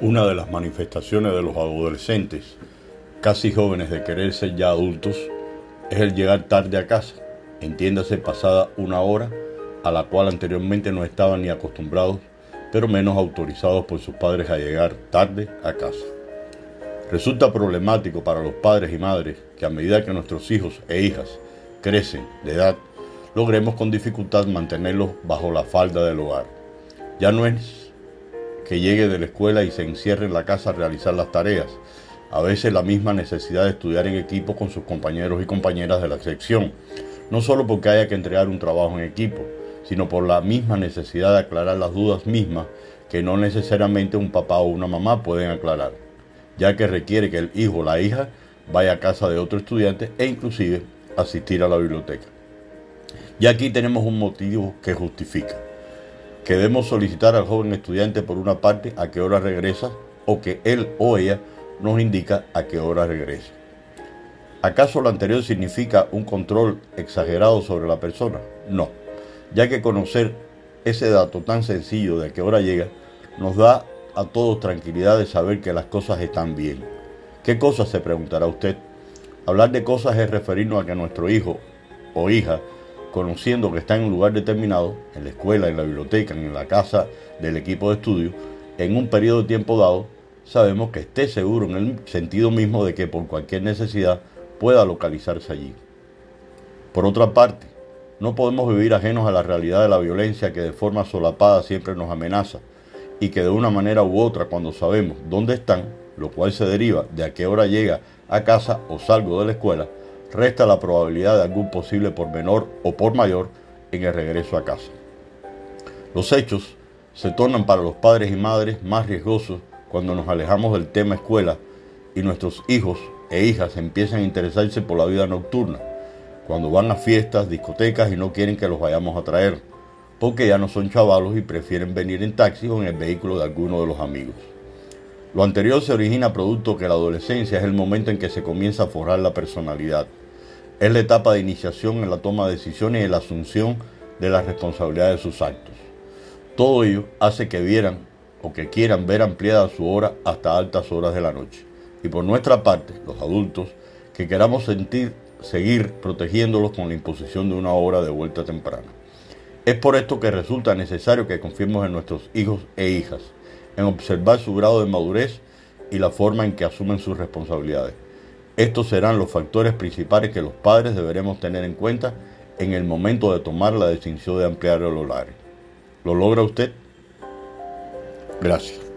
Una de las manifestaciones de los adolescentes, casi jóvenes de querer ser ya adultos, es el llegar tarde a casa, entiéndase pasada una hora a la cual anteriormente no estaban ni acostumbrados, pero menos autorizados por sus padres a llegar tarde a casa. Resulta problemático para los padres y madres que a medida que nuestros hijos e hijas crecen de edad, logremos con dificultad mantenerlos bajo la falda del hogar. Ya no es que llegue de la escuela y se encierre en la casa a realizar las tareas. A veces la misma necesidad de estudiar en equipo con sus compañeros y compañeras de la sección. No solo porque haya que entregar un trabajo en equipo, sino por la misma necesidad de aclarar las dudas mismas que no necesariamente un papá o una mamá pueden aclarar, ya que requiere que el hijo o la hija vaya a casa de otro estudiante e inclusive asistir a la biblioteca. Y aquí tenemos un motivo que justifica que solicitar al joven estudiante por una parte a qué hora regresa o que él o ella nos indica a qué hora regresa. ¿Acaso lo anterior significa un control exagerado sobre la persona? No, ya que conocer ese dato tan sencillo de a qué hora llega nos da a todos tranquilidad de saber que las cosas están bien. ¿Qué cosas se preguntará usted? Hablar de cosas es referirnos a que nuestro hijo o hija conociendo que está en un lugar determinado, en la escuela, en la biblioteca, en la casa del equipo de estudio, en un periodo de tiempo dado, sabemos que esté seguro en el sentido mismo de que por cualquier necesidad pueda localizarse allí. Por otra parte, no podemos vivir ajenos a la realidad de la violencia que de forma solapada siempre nos amenaza y que de una manera u otra cuando sabemos dónde están, lo cual se deriva de a qué hora llega a casa o salgo de la escuela, resta la probabilidad de algún posible por menor o por mayor en el regreso a casa. Los hechos se tornan para los padres y madres más riesgosos cuando nos alejamos del tema escuela y nuestros hijos e hijas empiezan a interesarse por la vida nocturna, cuando van a fiestas, discotecas y no quieren que los vayamos a traer, porque ya no son chavalos y prefieren venir en taxi o en el vehículo de alguno de los amigos. Lo anterior se origina producto que la adolescencia es el momento en que se comienza a forjar la personalidad. Es la etapa de iniciación en la toma de decisiones y la asunción de la responsabilidad de sus actos. Todo ello hace que vieran o que quieran ver ampliada su hora hasta altas horas de la noche. Y por nuestra parte, los adultos, que queramos sentir, seguir protegiéndolos con la imposición de una hora de vuelta temprana. Es por esto que resulta necesario que confiemos en nuestros hijos e hijas en observar su grado de madurez y la forma en que asumen sus responsabilidades. Estos serán los factores principales que los padres deberemos tener en cuenta en el momento de tomar la decisión de ampliar el horario. ¿Lo logra usted? Gracias.